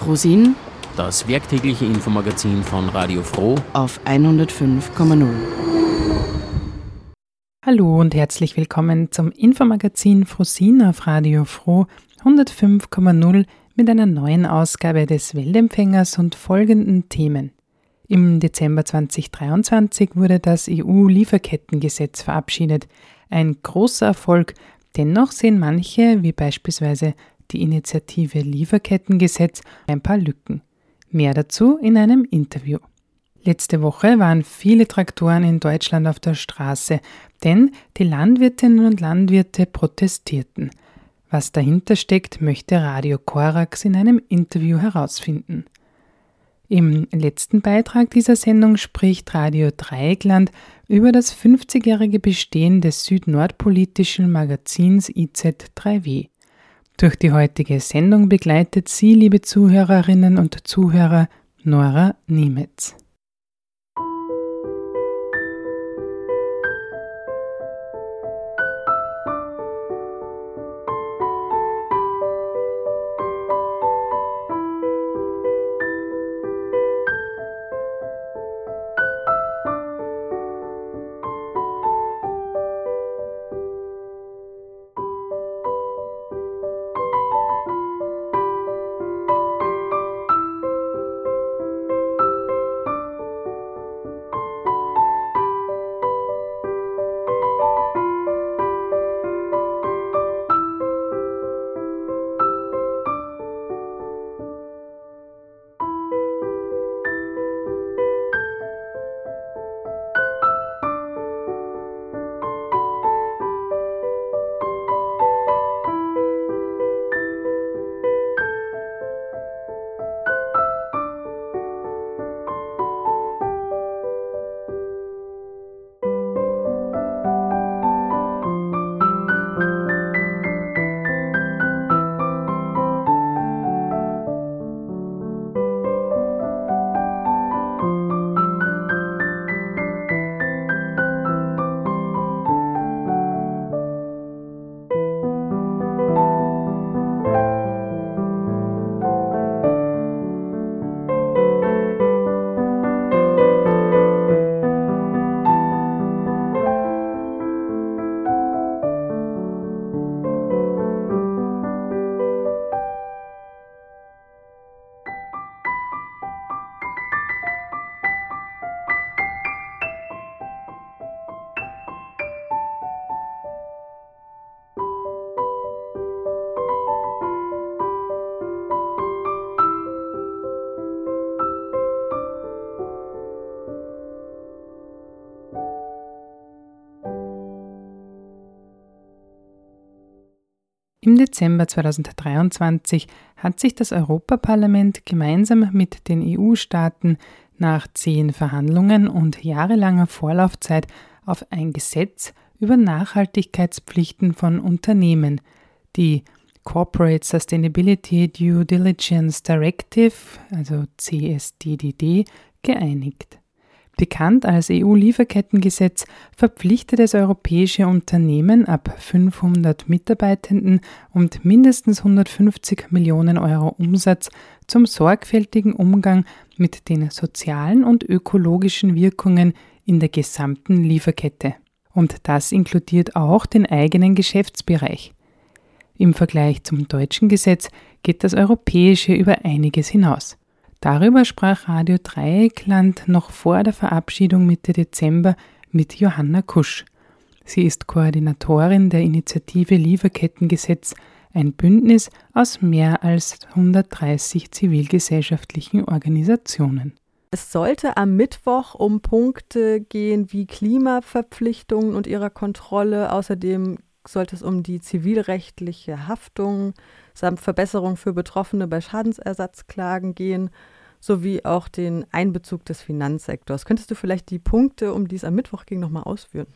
Frosin, das werktägliche Infomagazin von Radio Froh auf 105,0. Hallo und herzlich willkommen zum Infomagazin Frosin auf Radio Froh 105,0 mit einer neuen Ausgabe des Weltempfängers und folgenden Themen. Im Dezember 2023 wurde das EU-Lieferkettengesetz verabschiedet. Ein großer Erfolg. Dennoch sehen manche, wie beispielsweise die Initiative Lieferkettengesetz, ein paar Lücken. Mehr dazu in einem Interview. Letzte Woche waren viele Traktoren in Deutschland auf der Straße, denn die Landwirtinnen und Landwirte protestierten. Was dahinter steckt, möchte Radio Korax in einem Interview herausfinden. Im letzten Beitrag dieser Sendung spricht Radio Dreieckland über das 50-jährige Bestehen des südnordpolitischen Magazins IZ3W. Durch die heutige Sendung begleitet Sie, liebe Zuhörerinnen und Zuhörer, Nora Niemetz. Im Dezember 2023 hat sich das Europaparlament gemeinsam mit den EU-Staaten nach zehn Verhandlungen und jahrelanger Vorlaufzeit auf ein Gesetz über Nachhaltigkeitspflichten von Unternehmen, die Corporate Sustainability Due Diligence Directive, also CSDDD, geeinigt. Bekannt als EU-Lieferkettengesetz verpflichtet es europäische Unternehmen ab 500 Mitarbeitenden und mindestens 150 Millionen Euro Umsatz zum sorgfältigen Umgang mit den sozialen und ökologischen Wirkungen in der gesamten Lieferkette. Und das inkludiert auch den eigenen Geschäftsbereich. Im Vergleich zum deutschen Gesetz geht das europäische über einiges hinaus. Darüber sprach Radio Dreieckland noch vor der Verabschiedung Mitte Dezember mit Johanna Kusch. Sie ist Koordinatorin der Initiative Lieferkettengesetz, ein Bündnis aus mehr als 130 zivilgesellschaftlichen Organisationen. Es sollte am Mittwoch um Punkte gehen wie Klimaverpflichtungen und ihrer Kontrolle. Außerdem sollte es um die zivilrechtliche Haftung samt Verbesserung für Betroffene bei Schadensersatzklagen gehen, sowie auch den Einbezug des Finanzsektors. Könntest du vielleicht die Punkte, um die es am Mittwoch ging, nochmal ausführen?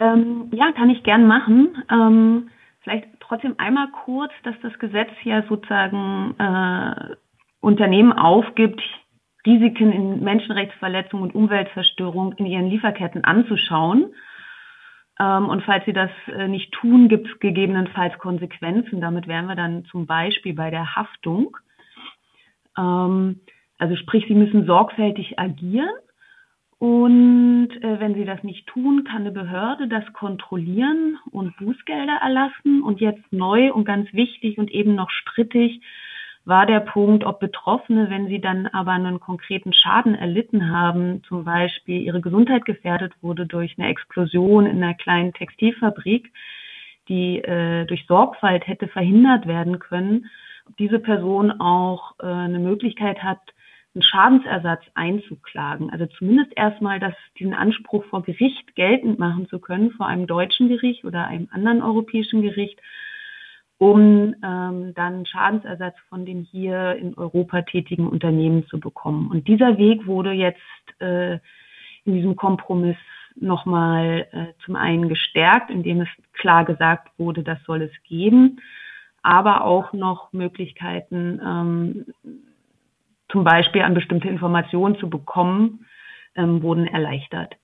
Ähm, ja, kann ich gern machen. Ähm, vielleicht trotzdem einmal kurz, dass das Gesetz ja sozusagen äh, Unternehmen aufgibt, Risiken in Menschenrechtsverletzung und Umweltzerstörung in ihren Lieferketten anzuschauen und falls sie das äh, nicht tun, gibt es gegebenenfalls Konsequenzen. Damit wären wir dann zum Beispiel bei der Haftung. Ähm, also sprich, sie müssen sorgfältig agieren. Und äh, wenn sie das nicht tun, kann eine Behörde das kontrollieren und Bußgelder erlassen. Und jetzt neu und ganz wichtig und eben noch strittig war der Punkt, ob Betroffene, wenn sie dann aber einen konkreten Schaden erlitten haben, zum Beispiel ihre Gesundheit gefährdet wurde durch eine Explosion in einer kleinen Textilfabrik, die äh, durch Sorgfalt hätte verhindert werden können, ob diese Person auch äh, eine Möglichkeit hat, einen Schadensersatz einzuklagen. Also zumindest erstmal, dass diesen Anspruch vor Gericht geltend machen zu können, vor einem deutschen Gericht oder einem anderen europäischen Gericht, um ähm, dann Schadensersatz von den hier in Europa tätigen Unternehmen zu bekommen. Und dieser Weg wurde jetzt äh, in diesem Kompromiss nochmal äh, zum einen gestärkt, indem es klar gesagt wurde, das soll es geben, aber auch noch Möglichkeiten, ähm, zum Beispiel an bestimmte Informationen zu bekommen, ähm, wurden erleichtert.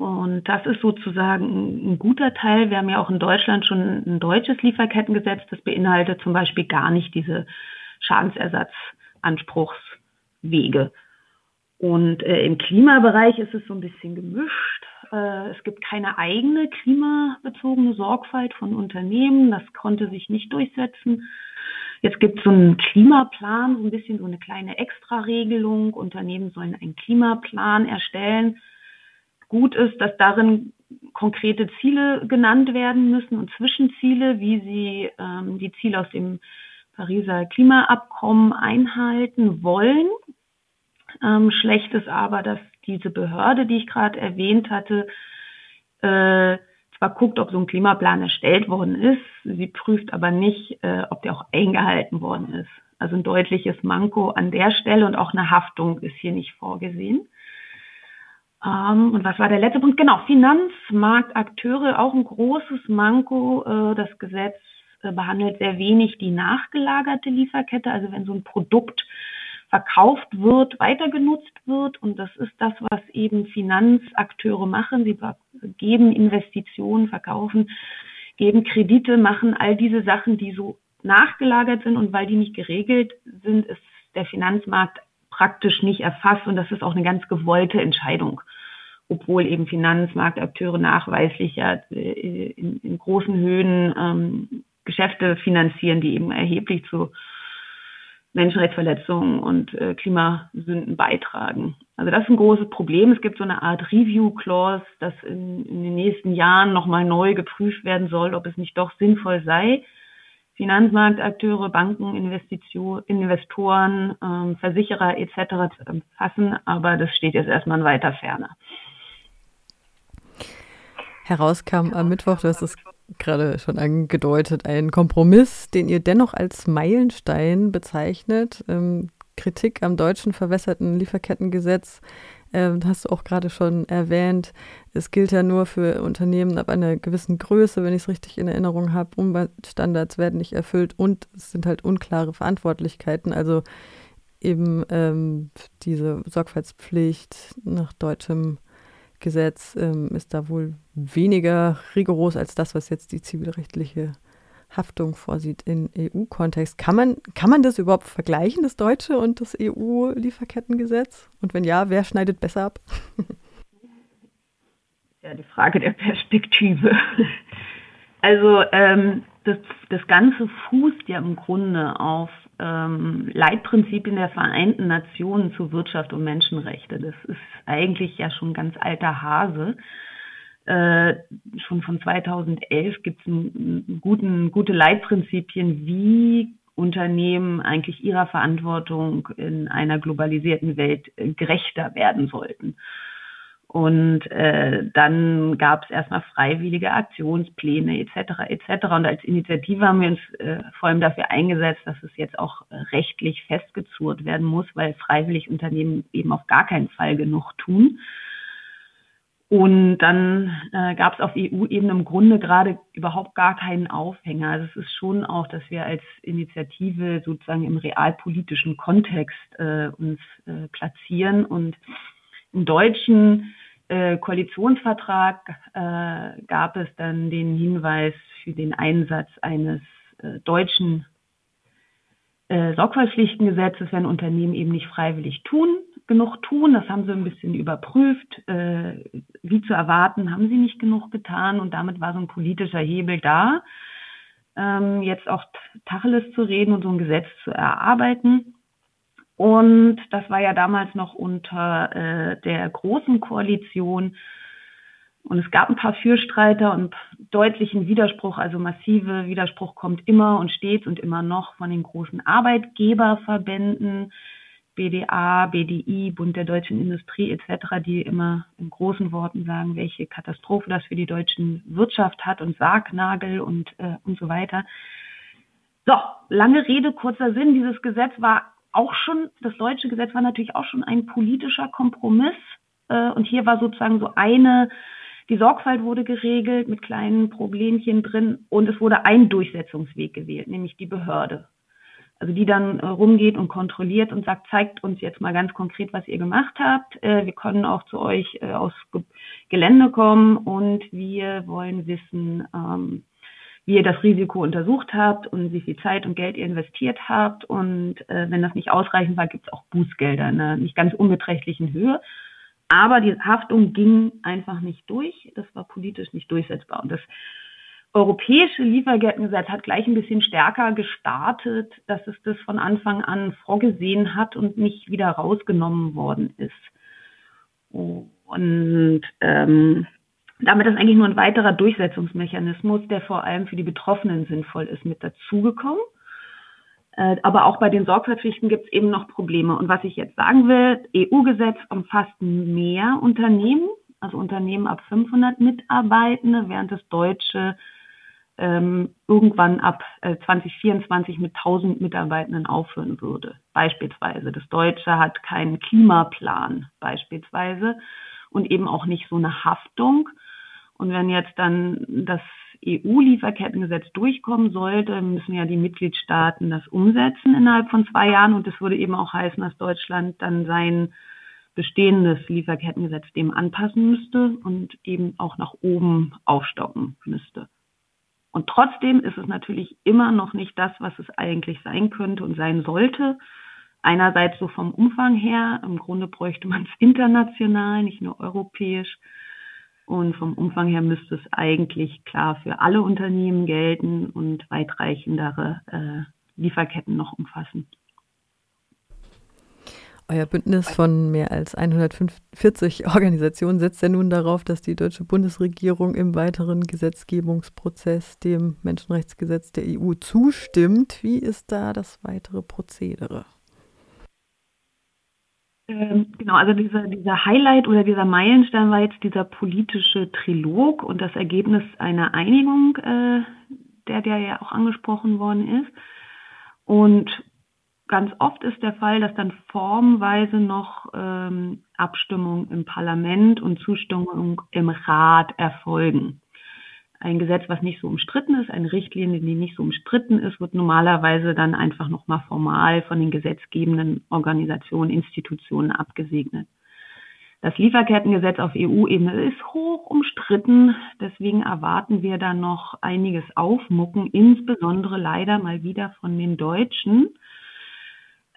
Und das ist sozusagen ein guter Teil. Wir haben ja auch in Deutschland schon ein deutsches Lieferkettengesetz, das beinhaltet zum Beispiel gar nicht diese Schadensersatzanspruchswege. Und äh, im Klimabereich ist es so ein bisschen gemischt. Äh, es gibt keine eigene klimabezogene Sorgfalt von Unternehmen. Das konnte sich nicht durchsetzen. Jetzt gibt es so einen Klimaplan, so ein bisschen so eine kleine Extraregelung. Unternehmen sollen einen Klimaplan erstellen. Gut ist, dass darin konkrete Ziele genannt werden müssen und Zwischenziele, wie sie ähm, die Ziele aus dem Pariser Klimaabkommen einhalten wollen. Ähm, schlecht ist aber, dass diese Behörde, die ich gerade erwähnt hatte, äh, zwar guckt, ob so ein Klimaplan erstellt worden ist, sie prüft aber nicht, äh, ob der auch eingehalten worden ist. Also ein deutliches Manko an der Stelle und auch eine Haftung ist hier nicht vorgesehen. Ähm, und was war der letzte Punkt? Genau, Finanzmarktakteure, auch ein großes Manko. Äh, das Gesetz äh, behandelt sehr wenig die nachgelagerte Lieferkette. Also wenn so ein Produkt verkauft wird, weiter genutzt wird. Und das ist das, was eben Finanzakteure machen. Sie geben Investitionen, verkaufen, geben Kredite, machen all diese Sachen, die so nachgelagert sind. Und weil die nicht geregelt sind, ist der Finanzmarkt praktisch nicht erfasst. Und das ist auch eine ganz gewollte Entscheidung. Obwohl eben Finanzmarktakteure nachweislich ja äh, in, in großen Höhen ähm, Geschäfte finanzieren, die eben erheblich zu Menschenrechtsverletzungen und äh, Klimasünden beitragen. Also das ist ein großes Problem. Es gibt so eine Art Review-Clause, dass in, in, den nächsten Jahren nochmal neu geprüft werden soll, ob es nicht doch sinnvoll sei, Finanzmarktakteure, Banken, Investoren, ähm, Versicherer etc. zu umfassen. Aber das steht jetzt erstmal in weiter Ferne. Herauskam am Mittwoch, du hast es gerade schon angedeutet, ein Kompromiss, den ihr dennoch als Meilenstein bezeichnet. Ähm, Kritik am deutschen verwässerten Lieferkettengesetz ähm, hast du auch gerade schon erwähnt. Es gilt ja nur für Unternehmen ab einer gewissen Größe, wenn ich es richtig in Erinnerung habe. Umweltstandards werden nicht erfüllt und es sind halt unklare Verantwortlichkeiten. Also eben ähm, diese Sorgfaltspflicht nach deutschem Gesetz ähm, ist da wohl weniger rigoros als das, was jetzt die zivilrechtliche Haftung vorsieht in EU-Kontext. Kann man, kann man das überhaupt vergleichen, das deutsche und das EU-Lieferkettengesetz? Und wenn ja, wer schneidet besser ab? Ja, die Frage der Perspektive. Also ähm, das, das Ganze fußt ja im Grunde auf ähm, Leitprinzipien der Vereinten Nationen zu Wirtschaft und Menschenrechte. Das ist eigentlich ja schon ganz alter Hase. Äh, schon von 2011 gibt es gute Leitprinzipien, wie Unternehmen eigentlich ihrer Verantwortung in einer globalisierten Welt äh, gerechter werden sollten. Und äh, dann gab es erstmal freiwillige Aktionspläne etc. etc. Und als Initiative haben wir uns äh, vor allem dafür eingesetzt, dass es jetzt auch rechtlich festgezurrt werden muss, weil freiwillig Unternehmen eben auf gar keinen Fall genug tun. Und dann äh, gab es auf EU-Ebene im Grunde gerade überhaupt gar keinen Aufhänger. Also es ist schon auch, dass wir als Initiative sozusagen im realpolitischen Kontext äh, uns äh, platzieren und im Deutschen äh, Koalitionsvertrag äh, gab es dann den Hinweis für den Einsatz eines äh, deutschen äh, Sorgfaltspflichtengesetzes, wenn Unternehmen eben nicht freiwillig tun, genug tun. Das haben sie ein bisschen überprüft. Äh, wie zu erwarten, haben sie nicht genug getan und damit war so ein politischer Hebel da, ähm, jetzt auch Tacheles zu reden und so ein Gesetz zu erarbeiten. Und das war ja damals noch unter äh, der großen Koalition. Und es gab ein paar Fürstreiter und deutlichen Widerspruch, also massive Widerspruch kommt immer und stets und immer noch von den großen Arbeitgeberverbänden, BDA, BDI, Bund der deutschen Industrie etc., die immer in großen Worten sagen, welche Katastrophe das für die deutsche Wirtschaft hat und Sargnagel und, äh, und so weiter. So, lange Rede, kurzer Sinn. Dieses Gesetz war auch schon, das deutsche Gesetz war natürlich auch schon ein politischer Kompromiss. Äh, und hier war sozusagen so eine, die Sorgfalt wurde geregelt mit kleinen Problemchen drin und es wurde ein Durchsetzungsweg gewählt, nämlich die Behörde. Also die dann äh, rumgeht und kontrolliert und sagt, zeigt uns jetzt mal ganz konkret, was ihr gemacht habt. Äh, wir können auch zu euch äh, aus Ge Gelände kommen und wir wollen wissen, ähm, wie ihr das Risiko untersucht habt und wie viel Zeit und Geld ihr investiert habt. Und äh, wenn das nicht ausreichend war, gibt es auch Bußgelder in einer nicht ganz unbeträchtlichen Höhe. Aber die Haftung ging einfach nicht durch. Das war politisch nicht durchsetzbar. Und das europäische Lieferkettengesetz hat gleich ein bisschen stärker gestartet, dass es das von Anfang an vorgesehen hat und nicht wieder rausgenommen worden ist. Und ähm, damit ist eigentlich nur ein weiterer Durchsetzungsmechanismus, der vor allem für die Betroffenen sinnvoll ist, mit dazugekommen. Äh, aber auch bei den Sorgfaltspflichten gibt es eben noch Probleme. Und was ich jetzt sagen will, EU-Gesetz umfasst mehr Unternehmen, also Unternehmen ab 500 Mitarbeitende, während das deutsche ähm, irgendwann ab äh, 2024 mit 1000 Mitarbeitenden aufhören würde. Beispielsweise. Das Deutsche hat keinen Klimaplan beispielsweise und eben auch nicht so eine Haftung. Und wenn jetzt dann das EU-Lieferkettengesetz durchkommen sollte, müssen ja die Mitgliedstaaten das umsetzen innerhalb von zwei Jahren. Und das würde eben auch heißen, dass Deutschland dann sein bestehendes Lieferkettengesetz dem anpassen müsste und eben auch nach oben aufstocken müsste. Und trotzdem ist es natürlich immer noch nicht das, was es eigentlich sein könnte und sein sollte. Einerseits so vom Umfang her, im Grunde bräuchte man es international, nicht nur europäisch. Und vom Umfang her müsste es eigentlich klar für alle Unternehmen gelten und weitreichendere äh, Lieferketten noch umfassen. Euer Bündnis von mehr als 140 Organisationen setzt ja nun darauf, dass die deutsche Bundesregierung im weiteren Gesetzgebungsprozess dem Menschenrechtsgesetz der EU zustimmt. Wie ist da das weitere Prozedere? Ähm, genau, also dieser, dieser Highlight oder dieser Meilenstein war jetzt dieser politische Trilog und das Ergebnis einer Einigung, äh, der, der ja auch angesprochen worden ist. Und ganz oft ist der Fall, dass dann formweise noch ähm, Abstimmung im Parlament und Zustimmung im Rat erfolgen ein Gesetz, was nicht so umstritten ist, eine Richtlinie, die nicht so umstritten ist, wird normalerweise dann einfach nochmal formal von den gesetzgebenden Organisationen, Institutionen abgesegnet. Das Lieferkettengesetz auf EU-Ebene ist hoch umstritten. Deswegen erwarten wir da noch einiges Aufmucken, insbesondere leider mal wieder von den Deutschen.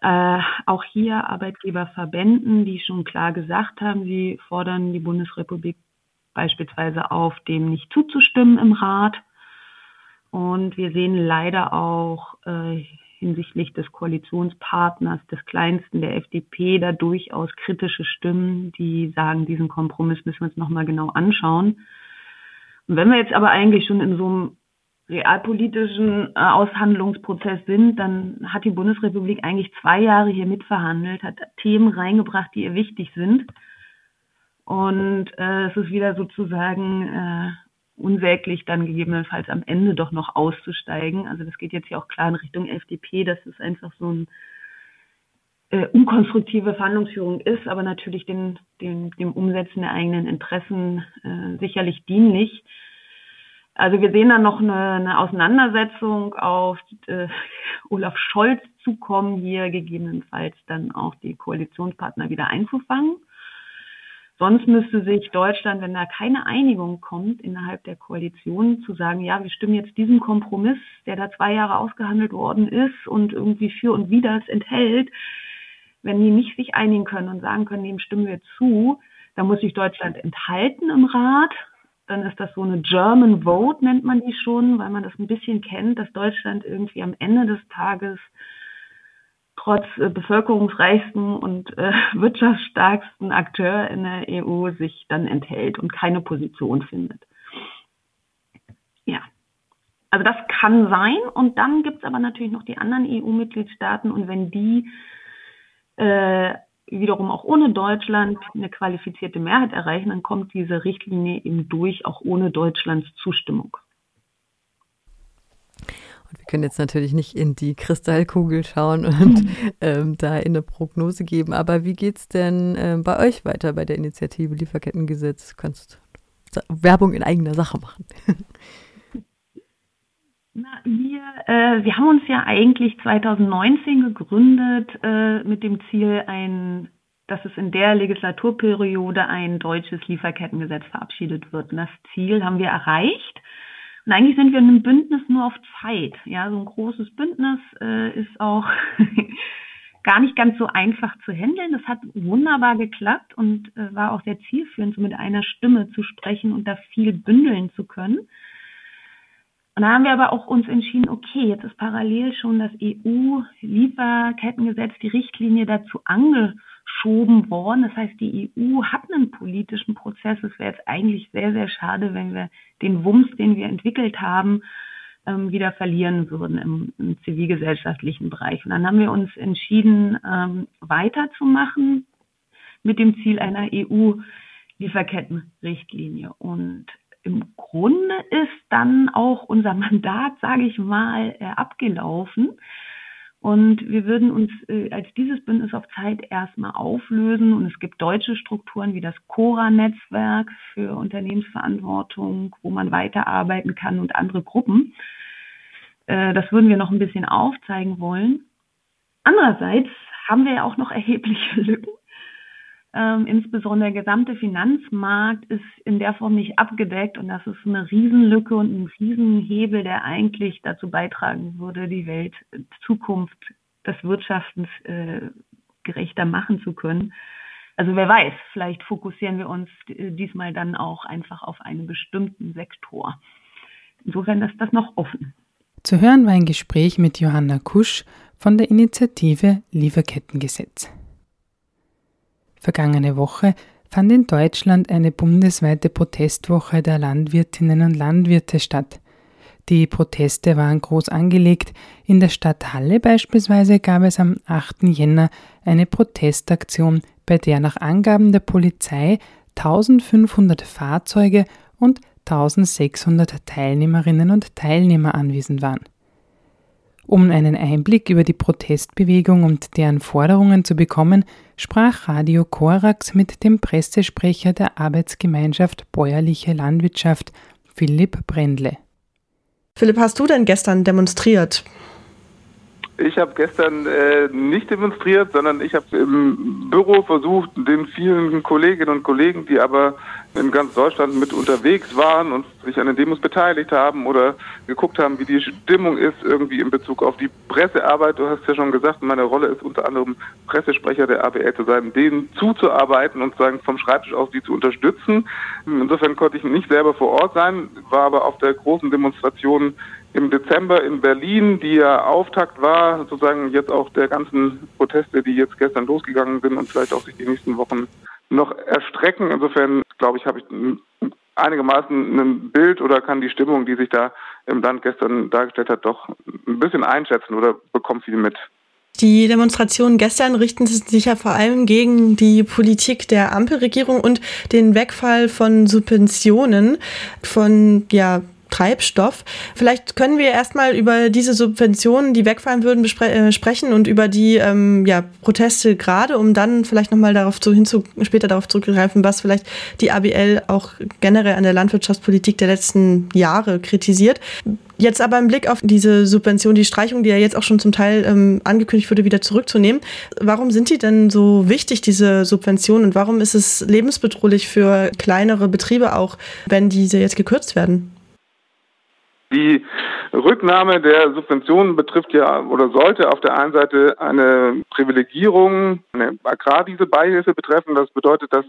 Äh, auch hier Arbeitgeberverbänden, die schon klar gesagt haben, sie fordern die Bundesrepublik beispielsweise auf, dem nicht zuzustimmen im Rat. Und wir sehen leider auch äh, hinsichtlich des Koalitionspartners, des kleinsten der FDP, da durchaus kritische Stimmen, die sagen, diesen Kompromiss müssen wir uns nochmal genau anschauen. Und wenn wir jetzt aber eigentlich schon in so einem realpolitischen äh, Aushandlungsprozess sind, dann hat die Bundesrepublik eigentlich zwei Jahre hier mitverhandelt, hat Themen reingebracht, die ihr wichtig sind. Und äh, es ist wieder sozusagen äh, unsäglich, dann gegebenenfalls am Ende doch noch auszusteigen. Also das geht jetzt ja auch klar in Richtung FDP, dass es einfach so ein äh, unkonstruktive Verhandlungsführung ist, aber natürlich den, den, dem Umsetzen der eigenen Interessen äh, sicherlich dienlich. Also wir sehen dann noch eine, eine Auseinandersetzung auf äh, Olaf Scholz zukommen, hier gegebenenfalls dann auch die Koalitionspartner wieder einzufangen. Sonst müsste sich Deutschland, wenn da keine Einigung kommt innerhalb der Koalition, zu sagen, ja, wir stimmen jetzt diesem Kompromiss, der da zwei Jahre ausgehandelt worden ist und irgendwie für und wider es enthält, wenn die nicht sich einigen können und sagen können, dem stimmen wir zu, dann muss sich Deutschland enthalten im Rat. Dann ist das so eine German Vote, nennt man die schon, weil man das ein bisschen kennt, dass Deutschland irgendwie am Ende des Tages trotz äh, bevölkerungsreichsten und äh, wirtschaftsstarksten Akteur in der EU sich dann enthält und keine Position findet. Ja, also das kann sein. Und dann gibt es aber natürlich noch die anderen EU-Mitgliedstaaten. Und wenn die äh, wiederum auch ohne Deutschland eine qualifizierte Mehrheit erreichen, dann kommt diese Richtlinie eben durch, auch ohne Deutschlands Zustimmung. Und wir können jetzt natürlich nicht in die Kristallkugel schauen und ähm, da eine Prognose geben. Aber wie geht es denn äh, bei euch weiter bei der Initiative Lieferkettengesetz? Du kannst Werbung in eigener Sache machen. Na, wir, äh, wir haben uns ja eigentlich 2019 gegründet äh, mit dem Ziel, ein, dass es in der Legislaturperiode ein deutsches Lieferkettengesetz verabschiedet wird. Und das Ziel haben wir erreicht. Und eigentlich sind wir in einem Bündnis nur auf Zeit. Ja, so ein großes Bündnis äh, ist auch gar nicht ganz so einfach zu handeln. Das hat wunderbar geklappt und äh, war auch sehr zielführend, so mit einer Stimme zu sprechen und da viel bündeln zu können. Und da haben wir aber auch uns entschieden, okay, jetzt ist parallel schon das EU-Lieferkettengesetz, die Richtlinie dazu angeschoben worden. Das heißt, die EU hat einen politischen Prozess. Es wäre jetzt eigentlich sehr, sehr schade, wenn wir den Wumms, den wir entwickelt haben, ähm, wieder verlieren würden im, im, zivilgesellschaftlichen Bereich. Und dann haben wir uns entschieden, ähm, weiterzumachen mit dem Ziel einer EU-Lieferkettenrichtlinie. Und im Grunde ist dann auch unser Mandat, sage ich mal, äh, abgelaufen. Und wir würden uns äh, als dieses Bündnis auf Zeit erstmal auflösen. Und es gibt deutsche Strukturen wie das Cora-Netzwerk für Unternehmensverantwortung, wo man weiterarbeiten kann und andere Gruppen. Äh, das würden wir noch ein bisschen aufzeigen wollen. Andererseits haben wir ja auch noch erhebliche Lücken ähm, insbesondere der gesamte Finanzmarkt ist in der Form nicht abgedeckt und das ist eine Riesenlücke und ein Riesenhebel, der eigentlich dazu beitragen würde, die Welt Zukunft des Wirtschaftens äh, gerechter machen zu können. Also wer weiß, vielleicht fokussieren wir uns diesmal dann auch einfach auf einen bestimmten Sektor. Insofern ist das noch offen. Zu hören war ein Gespräch mit Johanna Kusch von der Initiative Lieferkettengesetz. Vergangene Woche fand in Deutschland eine bundesweite Protestwoche der Landwirtinnen und Landwirte statt. Die Proteste waren groß angelegt. In der Stadt Halle beispielsweise gab es am 8. Jänner eine Protestaktion, bei der nach Angaben der Polizei 1500 Fahrzeuge und 1600 Teilnehmerinnen und Teilnehmer anwesend waren. Um einen Einblick über die Protestbewegung und deren Forderungen zu bekommen, sprach Radio Korax mit dem Pressesprecher der Arbeitsgemeinschaft Bäuerliche Landwirtschaft, Philipp Brendle. Philipp, hast du denn gestern demonstriert? Ich habe gestern äh, nicht demonstriert, sondern ich habe im Büro versucht, den vielen Kolleginnen und Kollegen, die aber in ganz Deutschland mit unterwegs waren und sich an den Demos beteiligt haben oder geguckt haben, wie die Stimmung ist irgendwie in Bezug auf die Pressearbeit. Du hast ja schon gesagt, meine Rolle ist unter anderem Pressesprecher der ABL zu sein, denen zuzuarbeiten und sagen vom Schreibtisch aus die zu unterstützen. Insofern konnte ich nicht selber vor Ort sein, war aber auf der großen Demonstration im Dezember in Berlin, die ja Auftakt war, sozusagen jetzt auch der ganzen Proteste, die jetzt gestern losgegangen sind und vielleicht auch sich die nächsten Wochen noch erstrecken. Insofern glaube ich, habe ich einigermaßen ein Bild oder kann die Stimmung, die sich da im Land gestern dargestellt hat, doch ein bisschen einschätzen oder bekommt viel mit. Die Demonstrationen gestern richten sich ja vor allem gegen die Politik der Ampelregierung und den Wegfall von Subventionen von ja, Treibstoff. Vielleicht können wir erstmal über diese Subventionen, die wegfallen würden, äh, sprechen und über die ähm, ja, Proteste gerade, um dann vielleicht nochmal darauf zu, hinzu, später darauf zurückzugreifen, was vielleicht die ABL auch generell an der Landwirtschaftspolitik der letzten Jahre kritisiert. Jetzt aber im Blick auf diese Subvention, die Streichung, die ja jetzt auch schon zum Teil ähm, angekündigt wurde, wieder zurückzunehmen. Warum sind die denn so wichtig, diese Subventionen? Und warum ist es lebensbedrohlich für kleinere Betriebe auch, wenn diese jetzt gekürzt werden? Die Rücknahme der Subventionen betrifft ja oder sollte auf der einen Seite eine Privilegierung, eine Agrardieselbeihilfe betreffen. Das bedeutet, dass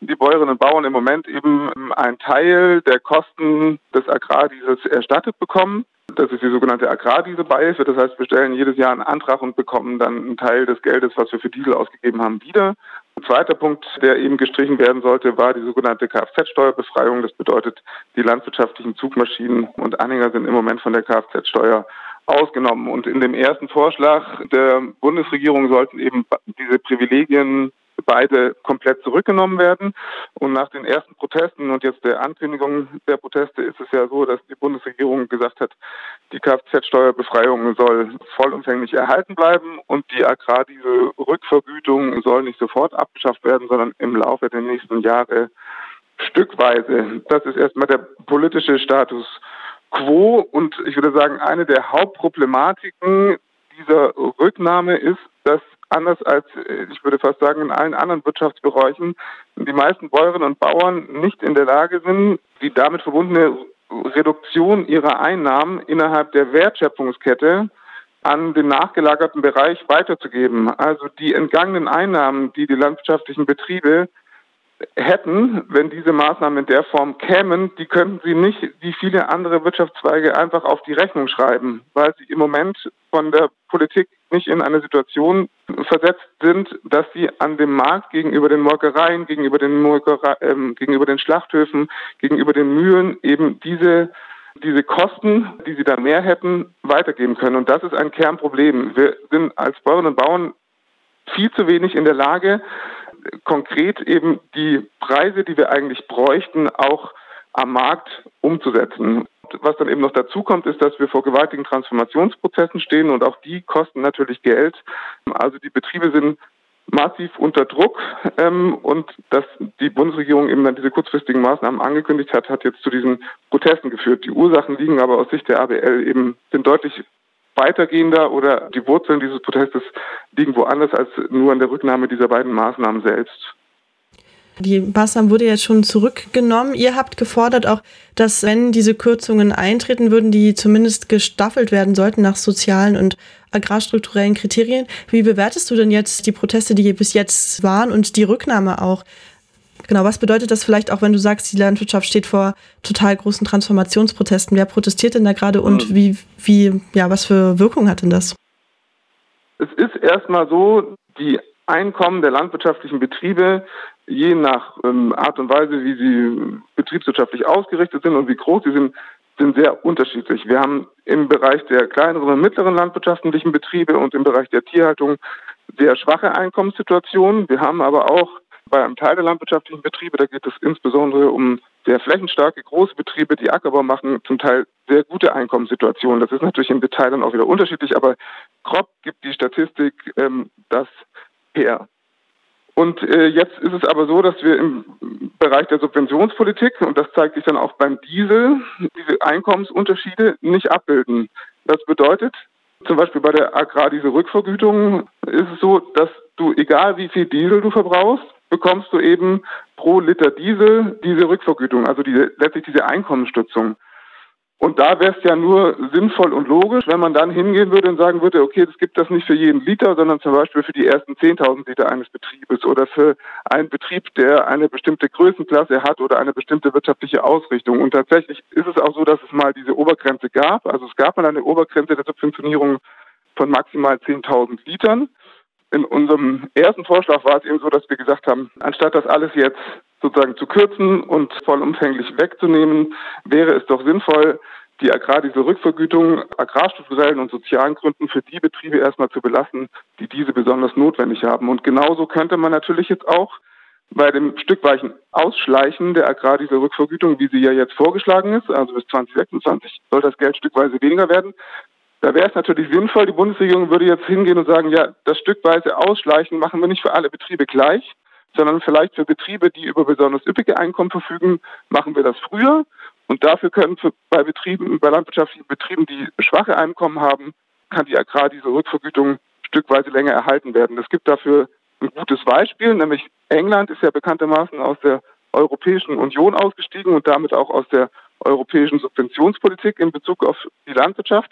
die Bäuerinnen und Bauern im Moment eben einen Teil der Kosten des Agrardiesels erstattet bekommen. Das ist die sogenannte Agrardieselbeihilfe. Das heißt, wir stellen jedes Jahr einen Antrag und bekommen dann einen Teil des Geldes, was wir für Diesel ausgegeben haben, wieder. Ein zweiter Punkt, der eben gestrichen werden sollte, war die sogenannte Kfz-Steuerbefreiung. Das bedeutet, die landwirtschaftlichen Zugmaschinen und Anhänger sind im Moment von der Kfz-Steuer ausgenommen. Und in dem ersten Vorschlag der Bundesregierung sollten eben diese Privilegien beide komplett zurückgenommen werden. Und nach den ersten Protesten und jetzt der Ankündigung der Proteste ist es ja so, dass die Bundesregierung gesagt hat, die Kfz-Steuerbefreiung soll vollumfänglich erhalten bleiben und die Agrardiesel-Rückvergütung soll nicht sofort abgeschafft werden, sondern im Laufe der nächsten Jahre stückweise. Das ist erstmal der politische Status quo und ich würde sagen, eine der Hauptproblematiken dieser Rücknahme ist, dass anders als, äh, ich würde fast sagen, in allen anderen Wirtschaftsbereichen, die meisten Bäuerinnen und Bauern nicht in der Lage sind, die damit verbundene Reduktion ihrer Einnahmen innerhalb der Wertschöpfungskette an den nachgelagerten Bereich weiterzugeben. Also die entgangenen Einnahmen, die die landwirtschaftlichen Betriebe hätten, wenn diese Maßnahmen in der Form kämen, die könnten sie nicht wie viele andere Wirtschaftszweige einfach auf die Rechnung schreiben, weil sie im Moment von der Politik nicht in eine Situation versetzt sind, dass sie an dem Markt gegenüber den Molkereien, gegenüber den, Molkerei, ähm, gegenüber den Schlachthöfen, gegenüber den Mühlen eben diese diese Kosten, die sie dann mehr hätten, weitergeben können. Und das ist ein Kernproblem. Wir sind als Bäuerinnen und Bauern viel zu wenig in der Lage, konkret eben die Preise, die wir eigentlich bräuchten, auch am Markt umzusetzen. Was dann eben noch dazu kommt, ist, dass wir vor gewaltigen Transformationsprozessen stehen und auch die kosten natürlich Geld. Also die Betriebe sind massiv unter Druck ähm, und dass die Bundesregierung eben dann diese kurzfristigen Maßnahmen angekündigt hat, hat jetzt zu diesen Protesten geführt. Die Ursachen liegen aber aus Sicht der ABL eben sind deutlich weitergehender oder die Wurzeln dieses Protestes liegen woanders als nur an der Rücknahme dieser beiden Maßnahmen selbst. Die Maßnahmen wurde jetzt schon zurückgenommen. Ihr habt gefordert auch, dass wenn diese Kürzungen eintreten würden, die zumindest gestaffelt werden sollten nach sozialen und agrarstrukturellen Kriterien. Wie bewertest du denn jetzt die Proteste, die bis jetzt waren und die Rücknahme auch? Genau, was bedeutet das vielleicht auch, wenn du sagst, die Landwirtschaft steht vor total großen Transformationsprotesten? Wer protestiert denn da gerade und mhm. wie, wie, ja, was für Wirkung hat denn das? Es ist erstmal so, die Einkommen der landwirtschaftlichen Betriebe, je nach ähm, Art und Weise, wie sie betriebswirtschaftlich ausgerichtet sind und wie groß sie sind, sind sehr unterschiedlich. Wir haben im Bereich der kleineren und mittleren landwirtschaftlichen Betriebe und im Bereich der Tierhaltung sehr schwache Einkommenssituationen. Wir haben aber auch bei einem Teil der landwirtschaftlichen Betriebe, da geht es insbesondere um sehr flächenstarke große Betriebe, die Ackerbau machen, zum Teil sehr gute Einkommenssituationen. Das ist natürlich im Detail dann auch wieder unterschiedlich, aber grob gibt die Statistik ähm, das her. Und äh, jetzt ist es aber so, dass wir im Bereich der Subventionspolitik, und das zeigt sich dann auch beim Diesel, diese Einkommensunterschiede nicht abbilden. Das bedeutet, zum Beispiel bei der Agrardieselrückvergütung ist es so, dass du, egal wie viel Diesel du verbrauchst, bekommst du eben pro Liter Diesel diese Rückvergütung, also diese, letztlich diese Einkommensstützung. Und da wäre es ja nur sinnvoll und logisch, wenn man dann hingehen würde und sagen würde, okay, es gibt das nicht für jeden Liter, sondern zum Beispiel für die ersten 10.000 Liter eines Betriebes oder für einen Betrieb, der eine bestimmte Größenklasse hat oder eine bestimmte wirtschaftliche Ausrichtung. Und tatsächlich ist es auch so, dass es mal diese Obergrenze gab. Also es gab mal eine Obergrenze der Subventionierung von maximal 10.000 Litern in unserem ersten Vorschlag war es eben so, dass wir gesagt haben, anstatt das alles jetzt sozusagen zu kürzen und vollumfänglich wegzunehmen, wäre es doch sinnvoll, die Agrardieselrückvergütung agrarstrukturellen und sozialen Gründen für die Betriebe erstmal zu belassen, die diese besonders notwendig haben. Und genauso könnte man natürlich jetzt auch bei dem stückweichen Ausschleichen der Agrardieselrückvergütung, wie sie ja jetzt vorgeschlagen ist, also bis 2026 soll das Geld stückweise weniger werden. Da wäre es natürlich sinnvoll, die Bundesregierung würde jetzt hingehen und sagen, ja, das stückweise Ausschleichen machen wir nicht für alle Betriebe gleich, sondern vielleicht für Betriebe, die über besonders üppige Einkommen verfügen, machen wir das früher. Und dafür können für, bei Betrieben, bei landwirtschaftlichen Betrieben, die schwache Einkommen haben, kann die Agrardieselrückvergütung stückweise länger erhalten werden. Es gibt dafür ein gutes Beispiel, nämlich England ist ja bekanntermaßen aus der Europäischen Union ausgestiegen und damit auch aus der europäischen Subventionspolitik in Bezug auf die Landwirtschaft.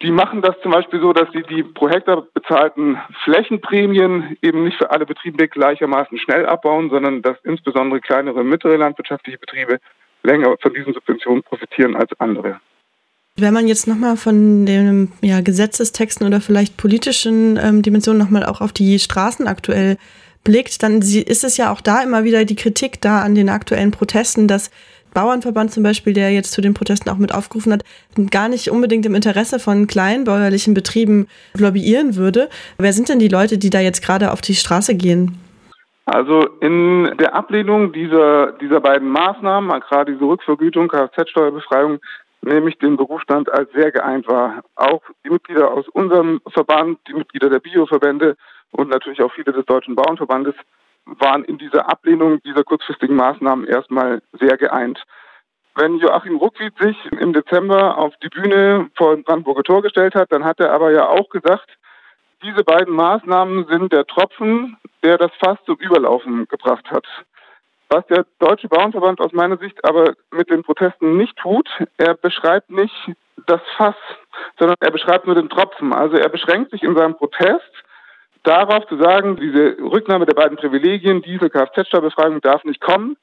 Die machen das zum Beispiel so, dass sie die pro Hektar bezahlten Flächenprämien eben nicht für alle Betriebe gleichermaßen schnell abbauen, sondern dass insbesondere kleinere und mittlere landwirtschaftliche Betriebe länger von diesen Subventionen profitieren als andere. Wenn man jetzt nochmal von den ja, Gesetzestexten oder vielleicht politischen ähm, Dimensionen nochmal auch auf die Straßen aktuell blickt, dann ist es ja auch da immer wieder die Kritik da an den aktuellen Protesten, dass Bauernverband zum Beispiel, der jetzt zu den Protesten auch mit aufgerufen hat, gar nicht unbedingt im Interesse von kleinbäuerlichen Betrieben lobbyieren würde. Wer sind denn die Leute, die da jetzt gerade auf die Straße gehen? Also in der Ablehnung dieser, dieser beiden Maßnahmen, gerade diese Rückvergütung, Kfz-Steuerbefreiung, nehme ich den Berufsstand als sehr geeint wahr. Auch die Mitglieder aus unserem Verband, die Mitglieder der Bioverbände und natürlich auch viele des Deutschen Bauernverbandes waren in dieser Ablehnung dieser kurzfristigen Maßnahmen erstmal sehr geeint. Wenn Joachim Ruckwied sich im Dezember auf die Bühne vor dem Brandenburger Tor gestellt hat, dann hat er aber ja auch gesagt, diese beiden Maßnahmen sind der Tropfen, der das Fass zum Überlaufen gebracht hat. Was der Deutsche Bauernverband aus meiner Sicht aber mit den Protesten nicht tut, er beschreibt nicht das Fass, sondern er beschreibt nur den Tropfen. Also er beschränkt sich in seinem Protest darauf zu sagen, diese Rücknahme der beiden Privilegien, diese Kfz-Steuerbefreiung darf nicht kommen.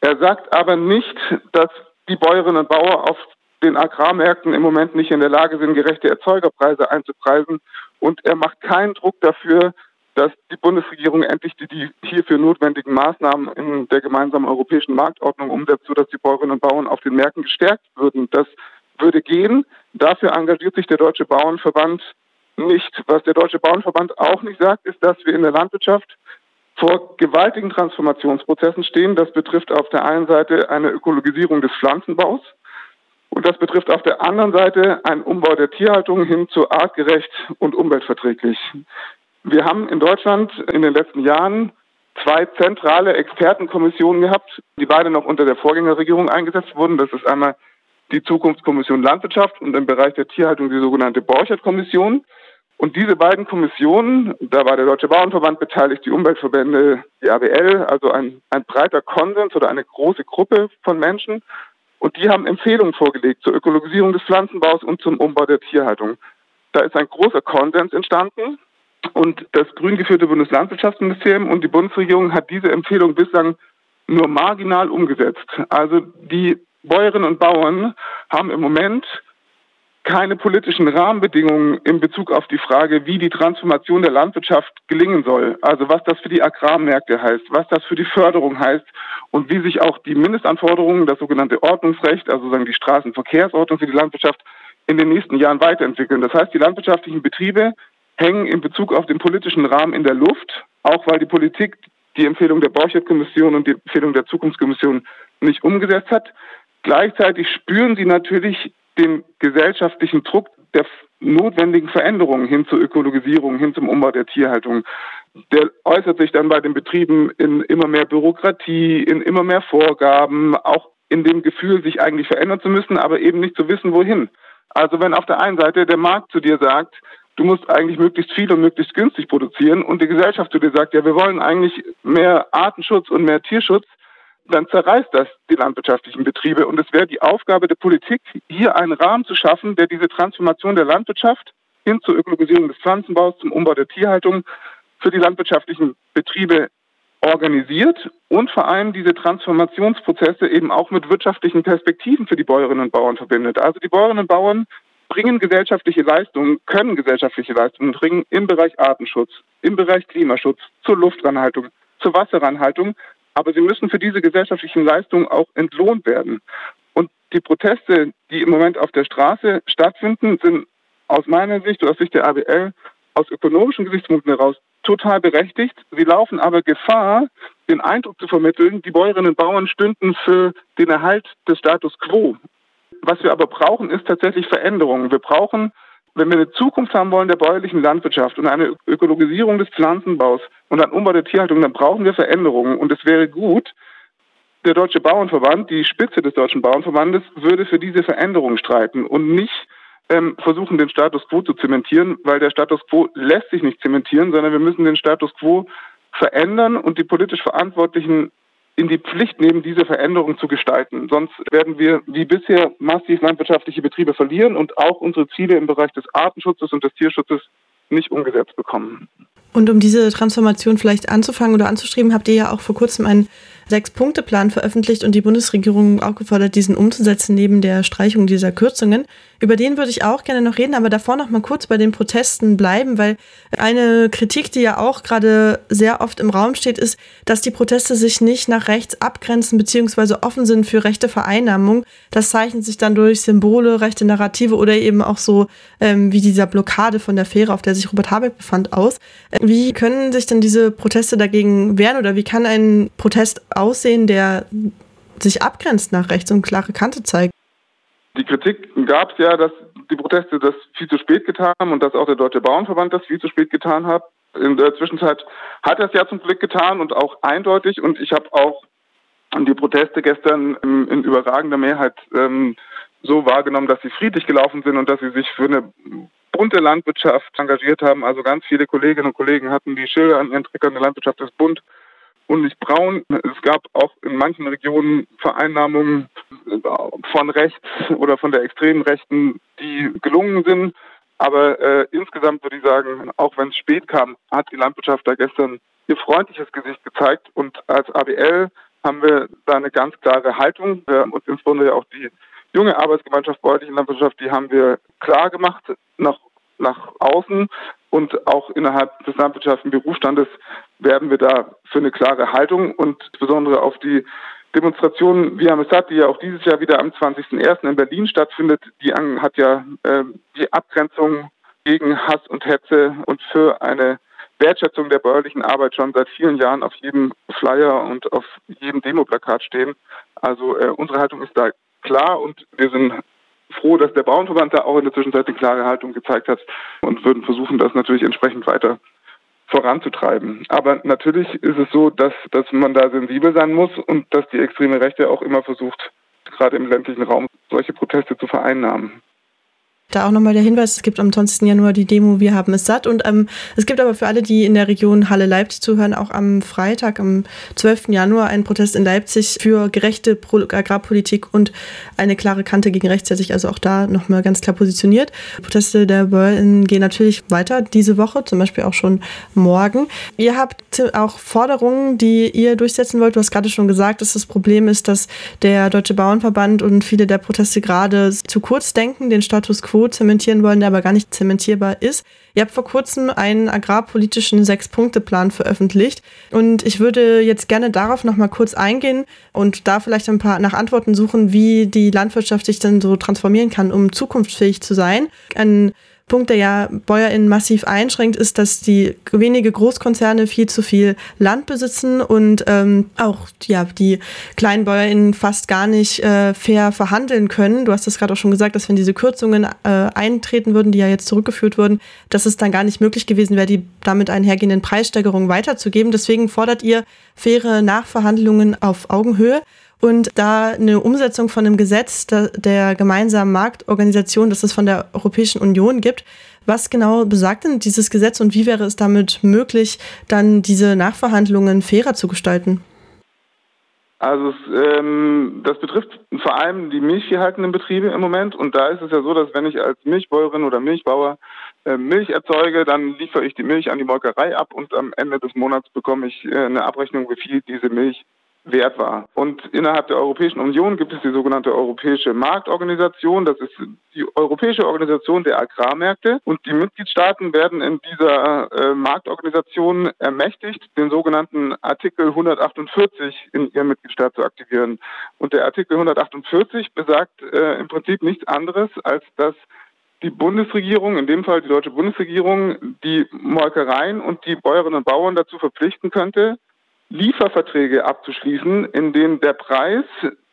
Er sagt aber nicht, dass die Bäuerinnen und Bauern auf den Agrarmärkten im Moment nicht in der Lage sind, gerechte Erzeugerpreise einzupreisen. Und er macht keinen Druck dafür, dass die Bundesregierung endlich die, die hierfür notwendigen Maßnahmen in der gemeinsamen europäischen Marktordnung umsetzt, sodass die Bäuerinnen und Bauern auf den Märkten gestärkt würden. Das würde gehen. Dafür engagiert sich der Deutsche Bauernverband nicht. Was der Deutsche Bauernverband auch nicht sagt, ist, dass wir in der Landwirtschaft vor gewaltigen Transformationsprozessen stehen. Das betrifft auf der einen Seite eine Ökologisierung des Pflanzenbaus und das betrifft auf der anderen Seite einen Umbau der Tierhaltung hin zu artgerecht und umweltverträglich. Wir haben in Deutschland in den letzten Jahren zwei zentrale Expertenkommissionen gehabt, die beide noch unter der Vorgängerregierung eingesetzt wurden. Das ist einmal die Zukunftskommission Landwirtschaft und im Bereich der Tierhaltung die sogenannte Borchert-Kommission. Und diese beiden Kommissionen, da war der Deutsche Bauernverband beteiligt, die Umweltverbände, die ABL, also ein, ein breiter Konsens oder eine große Gruppe von Menschen. Und die haben Empfehlungen vorgelegt zur Ökologisierung des Pflanzenbaus und zum Umbau der Tierhaltung. Da ist ein großer Konsens entstanden. Und das grün geführte Bundeslandwirtschaftsministerium und die Bundesregierung hat diese Empfehlung bislang nur marginal umgesetzt. Also die Bäuerinnen und Bauern haben im Moment keine politischen Rahmenbedingungen in Bezug auf die Frage, wie die Transformation der Landwirtschaft gelingen soll. Also was das für die Agrarmärkte heißt, was das für die Förderung heißt und wie sich auch die Mindestanforderungen, das sogenannte Ordnungsrecht, also sagen die Straßenverkehrsordnung für die Landwirtschaft in den nächsten Jahren weiterentwickeln. Das heißt, die landwirtschaftlichen Betriebe hängen in Bezug auf den politischen Rahmen in der Luft, auch weil die Politik die Empfehlung der Borchert-Kommission und die Empfehlung der Zukunftskommission nicht umgesetzt hat. Gleichzeitig spüren sie natürlich den gesellschaftlichen Druck der notwendigen Veränderungen hin zur Ökologisierung, hin zum Umbau der Tierhaltung. Der äußert sich dann bei den Betrieben in immer mehr Bürokratie, in immer mehr Vorgaben, auch in dem Gefühl, sich eigentlich verändern zu müssen, aber eben nicht zu wissen, wohin. Also wenn auf der einen Seite der Markt zu dir sagt, du musst eigentlich möglichst viel und möglichst günstig produzieren und die Gesellschaft zu dir sagt, ja, wir wollen eigentlich mehr Artenschutz und mehr Tierschutz, dann zerreißt das die landwirtschaftlichen Betriebe. Und es wäre die Aufgabe der Politik, hier einen Rahmen zu schaffen, der diese Transformation der Landwirtschaft hin zur Ökologisierung des Pflanzenbaus, zum Umbau der Tierhaltung für die landwirtschaftlichen Betriebe organisiert und vor allem diese Transformationsprozesse eben auch mit wirtschaftlichen Perspektiven für die Bäuerinnen und Bauern verbindet. Also die Bäuerinnen und Bauern bringen gesellschaftliche Leistungen, können gesellschaftliche Leistungen bringen im Bereich Artenschutz, im Bereich Klimaschutz, zur Luftreinhaltung, zur Wasserreinhaltung, aber sie müssen für diese gesellschaftlichen Leistungen auch entlohnt werden. Und die Proteste, die im Moment auf der Straße stattfinden, sind aus meiner Sicht oder aus Sicht der ABL aus ökonomischen Gesichtspunkten heraus total berechtigt. Sie laufen aber Gefahr, den Eindruck zu vermitteln, die Bäuerinnen und Bauern stünden für den Erhalt des Status quo. Was wir aber brauchen, ist tatsächlich Veränderungen. Wir brauchen, wenn wir eine Zukunft haben wollen der bäuerlichen Landwirtschaft und eine Ökologisierung des Pflanzenbaus und einen Umbau der Tierhaltung, dann brauchen wir Veränderungen. Und es wäre gut, der Deutsche Bauernverband, die Spitze des Deutschen Bauernverbandes, würde für diese Veränderungen streiten und nicht ähm, versuchen, den Status quo zu zementieren, weil der Status quo lässt sich nicht zementieren, sondern wir müssen den Status quo verändern und die politisch Verantwortlichen in die Pflicht nehmen, diese Veränderung zu gestalten. Sonst werden wir wie bisher massiv landwirtschaftliche Betriebe verlieren und auch unsere Ziele im Bereich des Artenschutzes und des Tierschutzes nicht umgesetzt bekommen. Und um diese Transformation vielleicht anzufangen oder anzustreben, habt ihr ja auch vor kurzem einen Sechs-Punkte-Plan veröffentlicht und die Bundesregierung aufgefordert, diesen umzusetzen neben der Streichung dieser Kürzungen. Über den würde ich auch gerne noch reden, aber davor noch mal kurz bei den Protesten bleiben, weil eine Kritik, die ja auch gerade sehr oft im Raum steht, ist, dass die Proteste sich nicht nach rechts abgrenzen bzw. offen sind für rechte Vereinnahmung. Das zeichnet sich dann durch Symbole, rechte Narrative oder eben auch so ähm, wie dieser Blockade von der Fähre, auf der sich Robert Habeck befand, aus. Wie können sich denn diese Proteste dagegen wehren oder wie kann ein Protest aussehen, der sich abgrenzt nach rechts und klare Kante zeigt? Die Kritik gab es ja, dass die Proteste das viel zu spät getan haben und dass auch der Deutsche Bauernverband das viel zu spät getan hat. In der Zwischenzeit hat er es ja zum Glück getan und auch eindeutig. Und ich habe auch die Proteste gestern in, in überragender Mehrheit ähm, so wahrgenommen, dass sie friedlich gelaufen sind und dass sie sich für eine bunte Landwirtschaft engagiert haben. Also ganz viele Kolleginnen und Kollegen hatten die Schilder an ihren Trickern, der Landwirtschaft ist bunt und nicht braun. Es gab auch in manchen Regionen Vereinnahmungen von rechts oder von der extremen Rechten, die gelungen sind. Aber äh, insgesamt würde ich sagen, auch wenn es spät kam, hat die Landwirtschaft da gestern ihr freundliches Gesicht gezeigt. Und als ABL haben wir da eine ganz klare Haltung. Wir uns insbesondere auch die junge Arbeitsgemeinschaft bäuerliche Landwirtschaft, die haben wir klar gemacht nach, nach außen und auch innerhalb des landwirtschaftlichen Berufsstandes werden wir da für eine klare Haltung und insbesondere auf die Demonstration es satt, die ja auch dieses Jahr wieder am 20.01. in Berlin stattfindet, die hat ja äh, die Abgrenzung gegen Hass und Hetze und für eine Wertschätzung der bäuerlichen Arbeit schon seit vielen Jahren auf jedem Flyer und auf jedem Demoplakat stehen. Also äh, unsere Haltung ist da klar und wir sind froh, dass der Bauernverband da auch in der Zwischenzeit eine klare Haltung gezeigt hat und würden versuchen, das natürlich entsprechend weiter voranzutreiben. Aber natürlich ist es so, dass, dass man da sensibel sein muss und dass die extreme Rechte auch immer versucht, gerade im ländlichen Raum solche Proteste zu vereinnahmen. Da auch nochmal der Hinweis, es gibt am 20. Januar die Demo Wir haben es satt. Und ähm, es gibt aber für alle, die in der Region Halle-Leipzig zuhören, auch am Freitag, am 12. Januar, einen Protest in Leipzig für gerechte Agrarpolitik und eine klare Kante gegen rechts, der sich also auch da nochmal ganz klar positioniert. Proteste der Bäuerinnen gehen natürlich weiter diese Woche, zum Beispiel auch schon morgen. Ihr habt auch Forderungen, die ihr durchsetzen wollt. Du hast gerade schon gesagt, dass das Problem ist, dass der Deutsche Bauernverband und viele der Proteste gerade zu kurz denken, den Status quo zementieren wollen, der aber gar nicht zementierbar ist. Ihr habt vor kurzem einen agrarpolitischen Sechs-Punkte-Plan veröffentlicht und ich würde jetzt gerne darauf nochmal kurz eingehen und da vielleicht ein paar nach Antworten suchen, wie die Landwirtschaft sich denn so transformieren kann, um zukunftsfähig zu sein. Ein Punkt, der ja BäuerInnen massiv einschränkt, ist, dass die wenige Großkonzerne viel zu viel Land besitzen und ähm, auch ja, die kleinen BäuerInnen fast gar nicht äh, fair verhandeln können. Du hast das gerade auch schon gesagt, dass wenn diese Kürzungen äh, eintreten würden, die ja jetzt zurückgeführt wurden, dass es dann gar nicht möglich gewesen wäre, die damit einhergehenden Preissteigerungen weiterzugeben. Deswegen fordert ihr faire Nachverhandlungen auf Augenhöhe und da eine Umsetzung von einem Gesetz der gemeinsamen Marktorganisation, das es von der Europäischen Union gibt. Was genau besagt denn dieses Gesetz und wie wäre es damit möglich, dann diese Nachverhandlungen fairer zu gestalten? Also ähm, das betrifft vor allem die milchviehhaltenden Betriebe im Moment und da ist es ja so, dass wenn ich als Milchbäuerin oder Milchbauer äh, Milch erzeuge, dann liefere ich die Milch an die Molkerei ab und am Ende des Monats bekomme ich äh, eine Abrechnung, wie viel diese Milch wert war. Und innerhalb der Europäischen Union gibt es die sogenannte Europäische Marktorganisation. Das ist die Europäische Organisation der Agrarmärkte. Und die Mitgliedstaaten werden in dieser äh, Marktorganisation ermächtigt, den sogenannten Artikel 148 in ihrem Mitgliedstaat zu aktivieren. Und der Artikel 148 besagt äh, im Prinzip nichts anderes, als dass die Bundesregierung, in dem Fall die deutsche Bundesregierung, die Molkereien und die Bäuerinnen und Bauern dazu verpflichten könnte, Lieferverträge abzuschließen, in denen der Preis,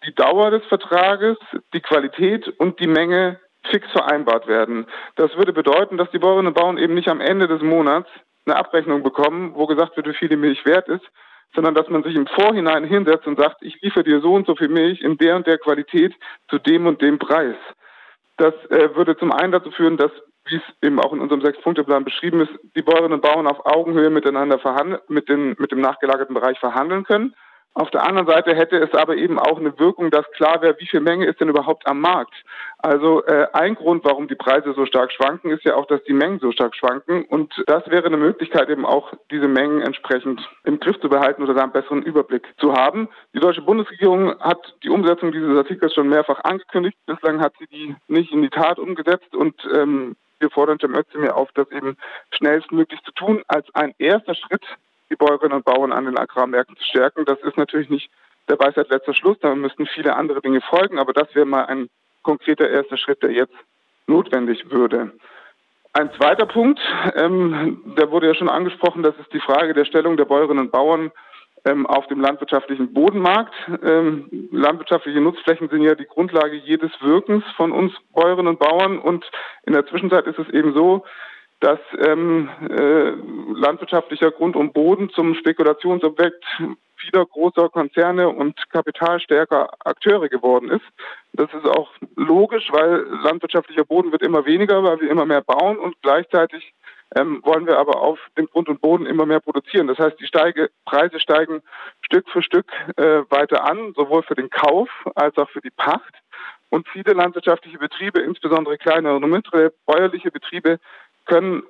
die Dauer des Vertrages, die Qualität und die Menge fix vereinbart werden. Das würde bedeuten, dass die Bäuerinnen und Bauern eben nicht am Ende des Monats eine Abrechnung bekommen, wo gesagt wird, wie viel die Milch wert ist, sondern dass man sich im Vorhinein hinsetzt und sagt, ich liefere dir so und so viel Milch in der und der Qualität zu dem und dem Preis. Das äh, würde zum einen dazu führen, dass, wie es eben auch in unserem Sechs-Punkte-Plan beschrieben ist, die Bäuerinnen und Bauern auf Augenhöhe miteinander verhandeln, mit, den, mit dem nachgelagerten Bereich verhandeln können. Auf der anderen Seite hätte es aber eben auch eine Wirkung, dass klar wäre, wie viel Menge ist denn überhaupt am Markt. Also äh, ein Grund, warum die Preise so stark schwanken, ist ja auch, dass die Mengen so stark schwanken. Und das wäre eine Möglichkeit, eben auch diese Mengen entsprechend im Griff zu behalten oder da einen besseren Überblick zu haben. Die deutsche Bundesregierung hat die Umsetzung dieses Artikels schon mehrfach angekündigt. Bislang hat sie die nicht in die Tat umgesetzt und ähm, wir fordern Cem Özdemir auf, das eben schnellstmöglich zu tun. Als ein erster Schritt die Bäuerinnen und Bauern an den Agrarmärkten zu stärken. Das ist natürlich nicht der Weisheit letzter Schluss, da müssten viele andere Dinge folgen, aber das wäre mal ein konkreter erster Schritt, der jetzt notwendig würde. Ein zweiter Punkt, ähm, der wurde ja schon angesprochen, das ist die Frage der Stellung der Bäuerinnen und Bauern auf dem landwirtschaftlichen Bodenmarkt. Ähm, landwirtschaftliche Nutzflächen sind ja die Grundlage jedes Wirkens von uns Bäuerinnen und Bauern und in der Zwischenzeit ist es eben so, dass ähm, äh, landwirtschaftlicher Grund und Boden zum Spekulationsobjekt vieler großer Konzerne und kapitalstärker Akteure geworden ist. Das ist auch logisch, weil landwirtschaftlicher Boden wird immer weniger, weil wir immer mehr bauen und gleichzeitig ähm, wollen wir aber auf dem Grund und Boden immer mehr produzieren. Das heißt, die Steige, Preise steigen Stück für Stück äh, weiter an, sowohl für den Kauf als auch für die Pacht. Und viele landwirtschaftliche Betriebe, insbesondere kleinere und mittlere bäuerliche Betriebe, können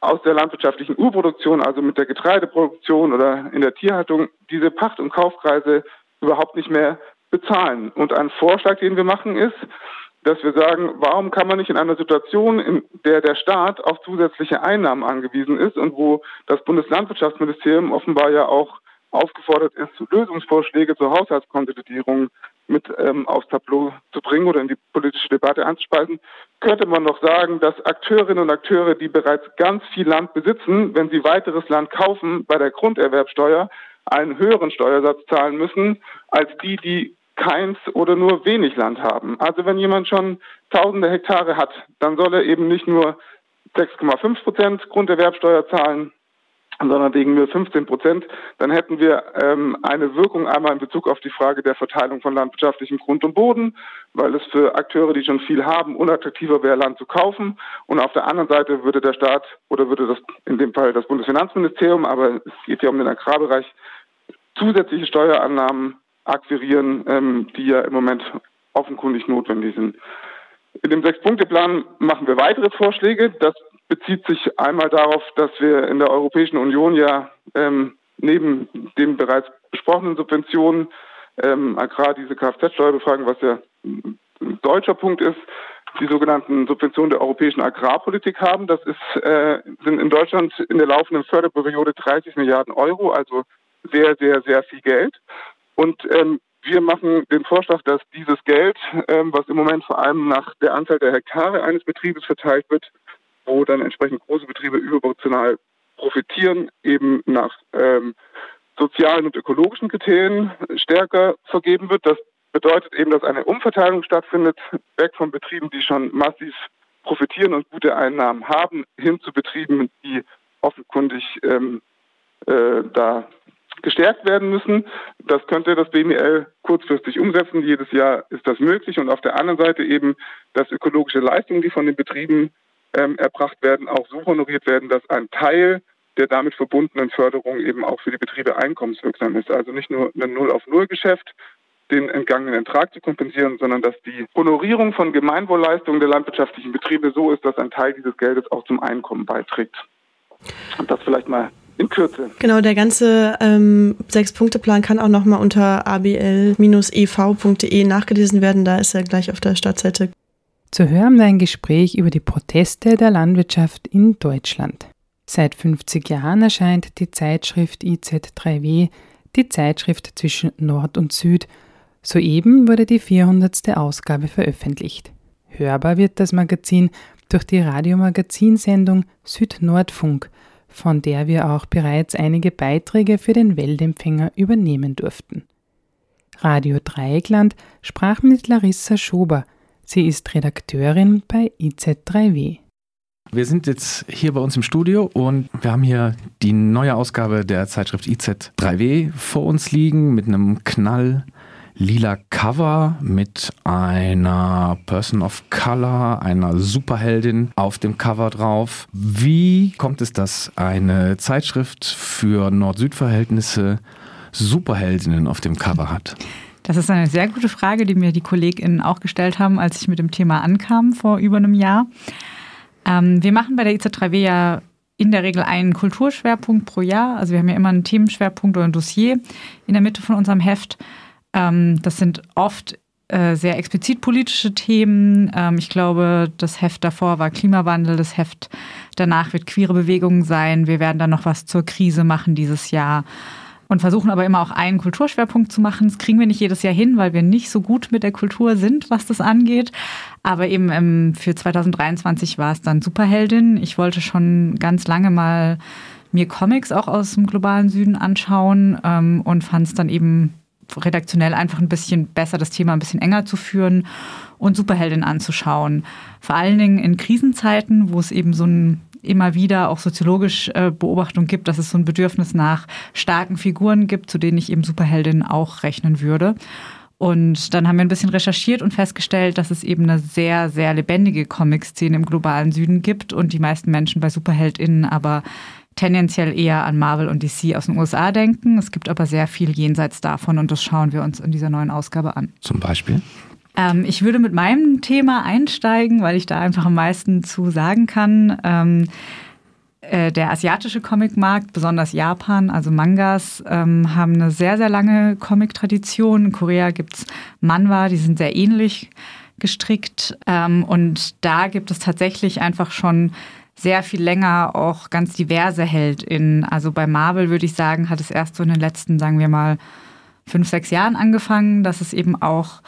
aus der landwirtschaftlichen Urproduktion, also mit der Getreideproduktion oder in der Tierhaltung, diese Pacht- und Kaufpreise überhaupt nicht mehr bezahlen. Und ein Vorschlag, den wir machen, ist, dass wir sagen, warum kann man nicht in einer Situation, in der der Staat auf zusätzliche Einnahmen angewiesen ist und wo das Bundeslandwirtschaftsministerium offenbar ja auch aufgefordert ist, Lösungsvorschläge zur Haushaltskonsolidierung mit ähm, aufs Tableau zu bringen oder in die politische Debatte anzuspeisen, könnte man noch sagen, dass Akteurinnen und Akteure, die bereits ganz viel Land besitzen, wenn sie weiteres Land kaufen, bei der Grunderwerbsteuer einen höheren Steuersatz zahlen müssen als die, die keins oder nur wenig Land haben. Also wenn jemand schon tausende Hektare hat, dann soll er eben nicht nur 6,5 Prozent Grunderwerbsteuer zahlen, sondern legen wir 15 Prozent, dann hätten wir ähm, eine Wirkung einmal in Bezug auf die Frage der Verteilung von landwirtschaftlichem Grund und Boden, weil es für Akteure, die schon viel haben, unattraktiver wäre, Land zu kaufen. Und auf der anderen Seite würde der Staat oder würde das in dem Fall das Bundesfinanzministerium, aber es geht ja um den Agrarbereich, zusätzliche Steuerannahmen akquirieren, ähm, die ja im Moment offenkundig notwendig sind. In dem Sechs-Punkte-Plan machen wir weitere Vorschläge. Das bezieht sich einmal darauf, dass wir in der Europäischen Union ja ähm, neben den bereits besprochenen Subventionen ähm, Agrar diese Kfz-Steuer befragen, was ja ein deutscher Punkt ist, die sogenannten Subventionen der europäischen Agrarpolitik haben. Das ist, äh, sind in Deutschland in der laufenden Förderperiode 30 Milliarden Euro, also sehr, sehr, sehr viel Geld. Und ähm, wir machen den Vorschlag, dass dieses Geld, ähm, was im Moment vor allem nach der Anzahl der Hektare eines Betriebes verteilt wird, wo dann entsprechend große Betriebe überproportional profitieren, eben nach ähm, sozialen und ökologischen Kriterien stärker vergeben wird. Das bedeutet eben, dass eine Umverteilung stattfindet, weg von Betrieben, die schon massiv profitieren und gute Einnahmen haben, hin zu Betrieben, die offenkundig ähm, äh, da gestärkt werden müssen. Das könnte das BML kurzfristig umsetzen. Jedes Jahr ist das möglich. Und auf der anderen Seite eben, dass ökologische Leistungen, die von den Betrieben ähm, erbracht werden, auch so honoriert werden, dass ein Teil der damit verbundenen Förderung eben auch für die Betriebe einkommenswirksam ist. Also nicht nur ein Null-auf-Null-Geschäft, den entgangenen Ertrag zu kompensieren, sondern dass die Honorierung von Gemeinwohlleistungen der landwirtschaftlichen Betriebe so ist, dass ein Teil dieses Geldes auch zum Einkommen beiträgt. Und das vielleicht mal in Kürze. Genau, der ganze ähm, Sechs-Punkte-Plan kann auch nochmal unter abl-ev.de nachgelesen werden. Da ist er gleich auf der Startseite. Zu hören war ein Gespräch über die Proteste der Landwirtschaft in Deutschland. Seit 50 Jahren erscheint die Zeitschrift IZ3W, die Zeitschrift zwischen Nord und Süd. Soeben wurde die 400. Ausgabe veröffentlicht. Hörbar wird das Magazin durch die Radiomagazinsendung Süd-Nordfunk von der wir auch bereits einige Beiträge für den Weltempfänger übernehmen durften. Radio Dreieckland sprach mit Larissa Schober. Sie ist Redakteurin bei IZ3W. Wir sind jetzt hier bei uns im Studio und wir haben hier die neue Ausgabe der Zeitschrift IZ3W vor uns liegen mit einem knall lila Cover mit einer Person of Color, einer Superheldin auf dem Cover drauf. Wie kommt es, dass eine Zeitschrift für Nord-Süd-Verhältnisse Superheldinnen auf dem Cover hat? Das ist eine sehr gute Frage, die mir die KollegInnen auch gestellt haben, als ich mit dem Thema ankam vor über einem Jahr. Ähm, wir machen bei der IZ3W ja in der Regel einen Kulturschwerpunkt pro Jahr. Also wir haben ja immer einen Themenschwerpunkt oder ein Dossier in der Mitte von unserem Heft. Ähm, das sind oft äh, sehr explizit politische Themen. Ähm, ich glaube, das Heft davor war Klimawandel, das Heft danach wird queere Bewegungen sein. Wir werden dann noch was zur Krise machen dieses Jahr und versuchen aber immer auch einen Kulturschwerpunkt zu machen. Das kriegen wir nicht jedes Jahr hin, weil wir nicht so gut mit der Kultur sind, was das angeht. Aber eben ähm, für 2023 war es dann Superheldin. Ich wollte schon ganz lange mal mir Comics auch aus dem globalen Süden anschauen ähm, und fand es dann eben redaktionell einfach ein bisschen besser, das Thema ein bisschen enger zu führen und Superheldin anzuschauen. Vor allen Dingen in Krisenzeiten, wo es eben so ein immer wieder auch soziologisch äh, Beobachtung gibt, dass es so ein Bedürfnis nach starken Figuren gibt, zu denen ich eben Superheldin auch rechnen würde. Und dann haben wir ein bisschen recherchiert und festgestellt, dass es eben eine sehr, sehr lebendige Comic-Szene im globalen Süden gibt und die meisten Menschen bei SuperheldInnen aber tendenziell eher an Marvel und DC aus den USA denken. Es gibt aber sehr viel jenseits davon und das schauen wir uns in dieser neuen Ausgabe an. Zum Beispiel? Ähm, ich würde mit meinem Thema einsteigen, weil ich da einfach am meisten zu sagen kann. Ähm, äh, der asiatische Comicmarkt, besonders Japan, also Mangas, ähm, haben eine sehr, sehr lange Comic-Tradition. In Korea gibt es Manhwa, die sind sehr ähnlich gestrickt. Ähm, und da gibt es tatsächlich einfach schon sehr viel länger auch ganz diverse HeldInnen. Also bei Marvel würde ich sagen, hat es erst so in den letzten, sagen wir mal, fünf, sechs Jahren angefangen, dass es eben auch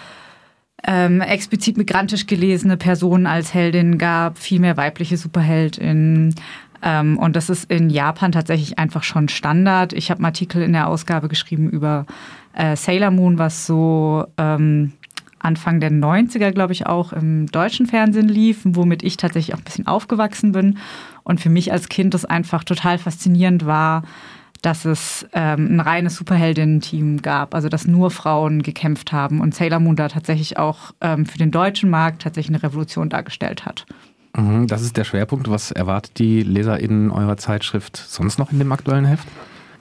ähm, explizit migrantisch gelesene Personen als Heldin gab, viel mehr weibliche Superheldinnen. Ähm, und das ist in Japan tatsächlich einfach schon Standard. Ich habe einen Artikel in der Ausgabe geschrieben über äh, Sailor Moon, was so ähm, Anfang der 90er, glaube ich, auch im deutschen Fernsehen lief, womit ich tatsächlich auch ein bisschen aufgewachsen bin. Und für mich als Kind das einfach total faszinierend war, dass es ähm, ein reines Superheldinnen-Team gab, also dass nur Frauen gekämpft haben und Sailor Moon da tatsächlich auch ähm, für den deutschen Markt tatsächlich eine Revolution dargestellt hat. Mhm, das ist der Schwerpunkt. Was erwartet die LeserInnen eurer Zeitschrift sonst noch in dem aktuellen Heft?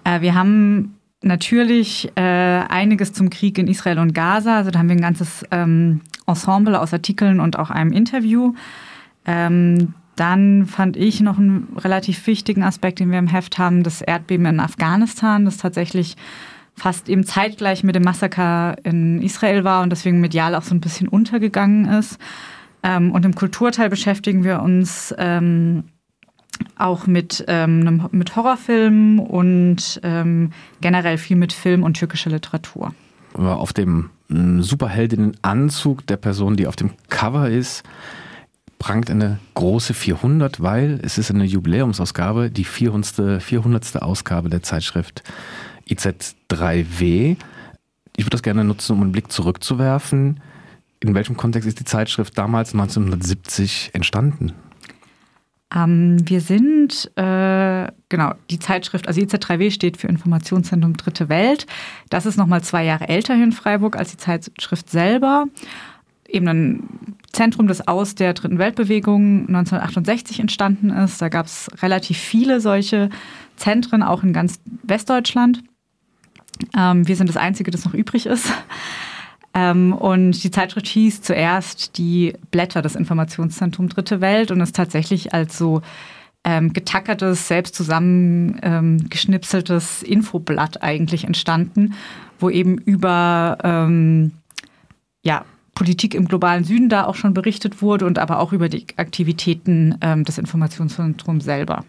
Äh, wir haben natürlich äh, einiges zum Krieg in Israel und Gaza. Also da haben wir ein ganzes ähm, Ensemble aus Artikeln und auch einem Interview. Ähm, dann fand ich noch einen relativ wichtigen Aspekt, den wir im Heft haben, das Erdbeben in Afghanistan, das tatsächlich fast eben zeitgleich mit dem Massaker in Israel war und deswegen medial auch so ein bisschen untergegangen ist. Ähm, und im Kulturteil beschäftigen wir uns ähm, auch mit, ähm, mit Horrorfilmen und ähm, generell viel mit Film und türkischer Literatur. Auf dem mm, Superheldinnenanzug der Person, die auf dem Cover ist, prangt eine große 400, weil es ist eine Jubiläumsausgabe, die 400. 400. Ausgabe der Zeitschrift IZ3W. Ich würde das gerne nutzen, um einen Blick zurückzuwerfen. In welchem Kontext ist die Zeitschrift damals 1970 entstanden? Ähm, wir sind, äh, genau, die Zeitschrift, also IZ3W steht für Informationszentrum Dritte Welt. Das ist nochmal zwei Jahre älter hier in Freiburg als die Zeitschrift selber. Eben ein Zentrum, das aus der Dritten Weltbewegung 1968 entstanden ist. Da gab es relativ viele solche Zentren, auch in ganz Westdeutschland. Ähm, wir sind das Einzige, das noch übrig ist. Ähm, und die Zeitschrift hieß zuerst die Blätter des Informationszentrums Dritte Welt und ist tatsächlich als so ähm, getackertes, selbst zusammengeschnipseltes ähm, Infoblatt eigentlich entstanden, wo eben über ähm, ja, Politik im globalen Süden da auch schon berichtet wurde und aber auch über die Aktivitäten ähm, des Informationszentrums selber.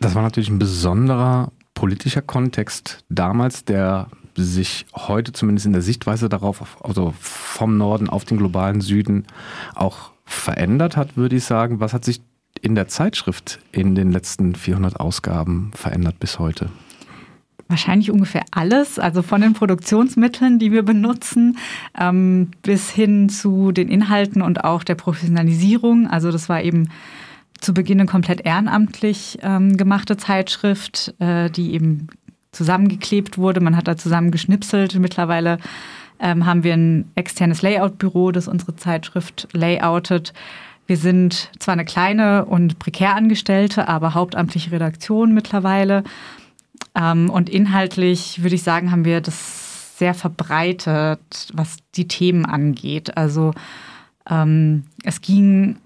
Das war natürlich ein besonderer politischer Kontext damals, der sich heute zumindest in der Sichtweise darauf, also vom Norden auf den globalen Süden auch verändert hat, würde ich sagen. Was hat sich in der Zeitschrift in den letzten 400 Ausgaben verändert bis heute? Wahrscheinlich ungefähr alles, also von den Produktionsmitteln, die wir benutzen, ähm, bis hin zu den Inhalten und auch der Professionalisierung. Also das war eben zu Beginn eine komplett ehrenamtlich ähm, gemachte Zeitschrift, äh, die eben zusammengeklebt wurde. Man hat da zusammen geschnipselt. Mittlerweile ähm, haben wir ein externes Layout-Büro, das unsere Zeitschrift layoutet. Wir sind zwar eine kleine und prekär Angestellte, aber hauptamtliche Redaktion mittlerweile. Ähm, und inhaltlich würde ich sagen, haben wir das sehr verbreitet, was die Themen angeht. Also ähm, es ging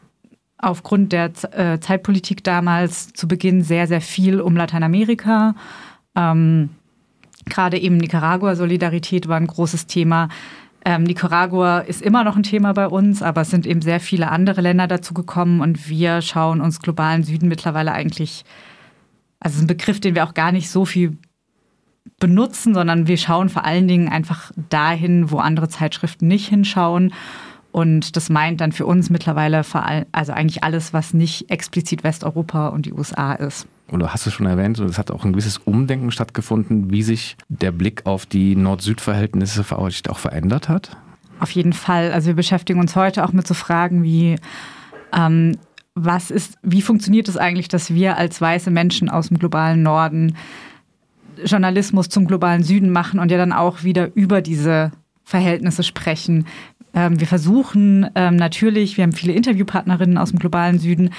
aufgrund der äh, Zeitpolitik damals zu Beginn sehr, sehr viel um Lateinamerika. Ähm, Gerade eben Nicaragua-Solidarität war ein großes Thema. Ähm, Nicaragua ist immer noch ein Thema bei uns, aber es sind eben sehr viele andere Länder dazu gekommen und wir schauen uns globalen Süden mittlerweile eigentlich also ein Begriff, den wir auch gar nicht so viel benutzen, sondern wir schauen vor allen Dingen einfach dahin, wo andere Zeitschriften nicht hinschauen. Und das meint dann für uns mittlerweile vor allem, also eigentlich alles, was nicht explizit Westeuropa und die USA ist. Du hast es schon erwähnt, es hat auch ein gewisses Umdenken stattgefunden, wie sich der Blick auf die Nord-Süd-Verhältnisse auch verändert hat? Auf jeden Fall. Also wir beschäftigen uns heute auch mit so Fragen wie, ähm, was ist, wie funktioniert es eigentlich, dass wir als weiße Menschen aus dem globalen Norden Journalismus zum globalen Süden machen und ja dann auch wieder über diese Verhältnisse sprechen. Ähm, wir versuchen ähm, natürlich, wir haben viele Interviewpartnerinnen aus dem globalen Süden,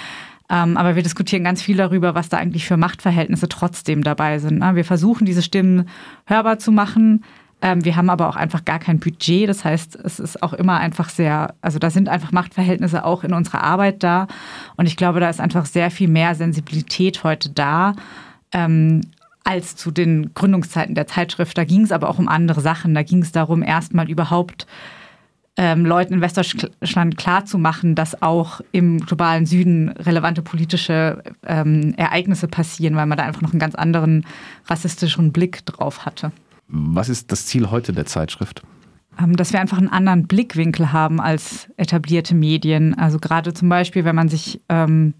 ähm, aber wir diskutieren ganz viel darüber, was da eigentlich für Machtverhältnisse trotzdem dabei sind. Ne? Wir versuchen, diese Stimmen hörbar zu machen, ähm, wir haben aber auch einfach gar kein Budget. Das heißt, es ist auch immer einfach sehr, also da sind einfach Machtverhältnisse auch in unserer Arbeit da. Und ich glaube, da ist einfach sehr viel mehr Sensibilität heute da. Ähm, als zu den Gründungszeiten der Zeitschrift. Da ging es aber auch um andere Sachen. Da ging es darum, erstmal überhaupt ähm, Leuten in Westdeutschland klarzumachen, dass auch im globalen Süden relevante politische ähm, Ereignisse passieren, weil man da einfach noch einen ganz anderen rassistischen Blick drauf hatte. Was ist das Ziel heute der Zeitschrift? Ähm, dass wir einfach einen anderen Blickwinkel haben als etablierte Medien. Also gerade zum Beispiel, wenn man sich ähm,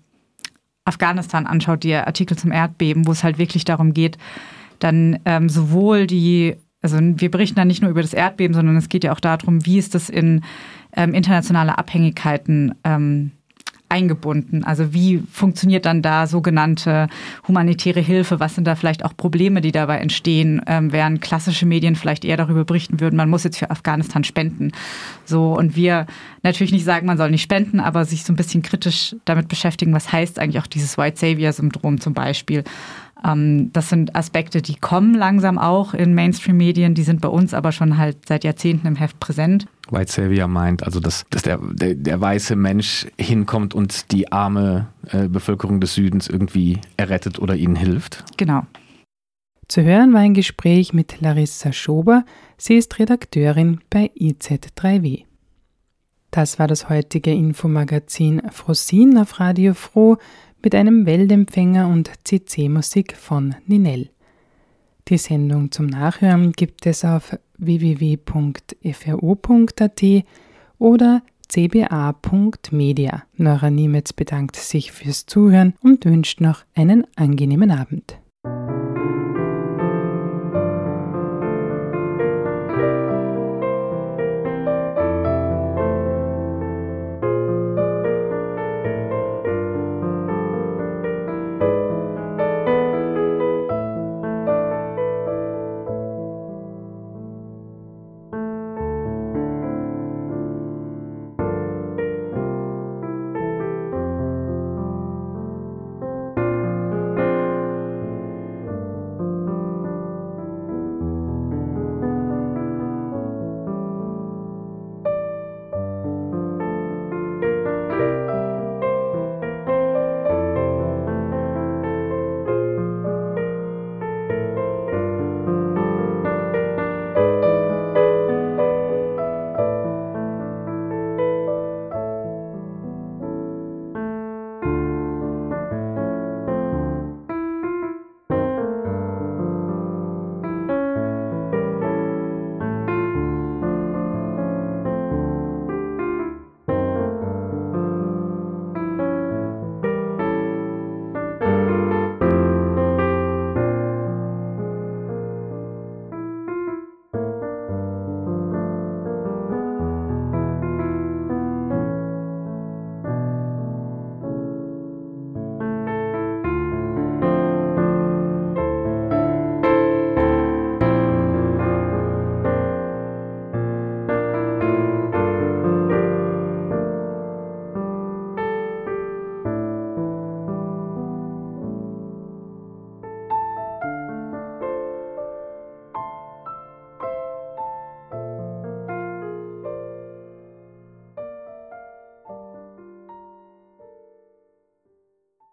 Afghanistan anschaut, die Artikel zum Erdbeben, wo es halt wirklich darum geht, dann ähm, sowohl die, also wir berichten dann nicht nur über das Erdbeben, sondern es geht ja auch darum, wie ist das in ähm, internationale Abhängigkeiten ähm, eingebunden? Also wie funktioniert dann da sogenannte humanitäre Hilfe? Was sind da vielleicht auch Probleme, die dabei entstehen, ähm, während klassische Medien vielleicht eher darüber berichten würden, man muss jetzt für Afghanistan spenden. So und wir natürlich nicht sagen, man soll nicht spenden, aber sich so ein bisschen kritisch damit beschäftigen, was heißt eigentlich auch dieses White Savior Syndrom zum Beispiel. Ähm, das sind Aspekte, die kommen langsam auch in Mainstream-Medien, die sind bei uns aber schon halt seit Jahrzehnten im Heft präsent. White Savior meint, also dass, dass der, der, der weiße Mensch hinkommt und die arme äh, Bevölkerung des Südens irgendwie errettet oder ihnen hilft. Genau. Zu hören war ein Gespräch mit Larissa Schober. Sie ist Redakteurin bei IZ3W. Das war das heutige Infomagazin Frosin auf Radio Froh mit einem Weltempfänger und CC-Musik von Ninel. Die Sendung zum Nachhören gibt es auf www.fro.at oder cba.media. Nora Niemetz bedankt sich fürs Zuhören und wünscht noch einen angenehmen Abend.